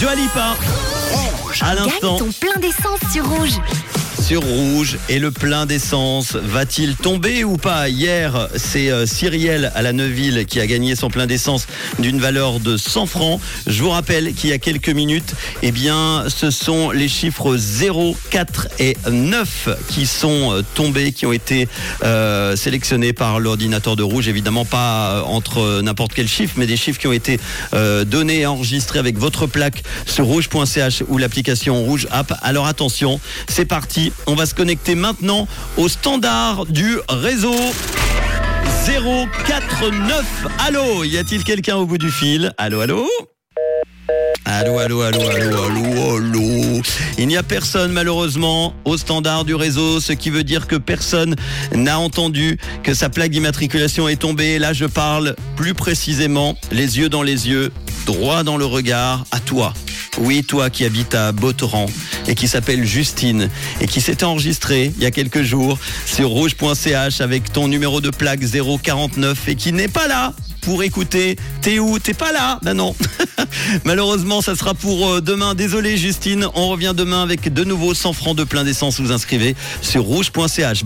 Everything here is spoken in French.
Dua Lipa. À l'instant ton plein d'essence sur rouge. Sur rouge et le plein d'essence va-t-il tomber ou pas Hier, c'est euh, Cyrielle à la Neuville qui a gagné son plein d'essence d'une valeur de 100 francs. Je vous rappelle qu'il y a quelques minutes, eh bien, ce sont les chiffres 0, 4 et 9 qui sont euh, tombés, qui ont été euh, sélectionnés par l'ordinateur de rouge. Évidemment, pas entre n'importe quel chiffre, mais des chiffres qui ont été donnés et enregistrés avec votre plaque sur rouge.ch ou l'application Rouge App. Alors attention, c'est parti. On va se connecter maintenant au standard du réseau. 049. Allô, y a-t-il quelqu'un au bout du fil? Allô, allô? Allô, allô, allô, allô, allô, allô. Il n'y a personne malheureusement au standard du réseau, ce qui veut dire que personne n'a entendu que sa plaque d'immatriculation est tombée. Là, je parle plus précisément, les yeux dans les yeux, droit dans le regard, à toi. Oui, toi qui habites à Botoran et qui s'appelle Justine et qui s'est enregistré il y a quelques jours sur rouge.ch avec ton numéro de plaque 049 et qui n'est pas là pour écouter. T'es où? T'es pas là? Ben non. Malheureusement, ça sera pour euh, demain. Désolé Justine, on revient demain avec de nouveau 100 francs de plein d'essence. Vous inscrivez sur rouge.ch.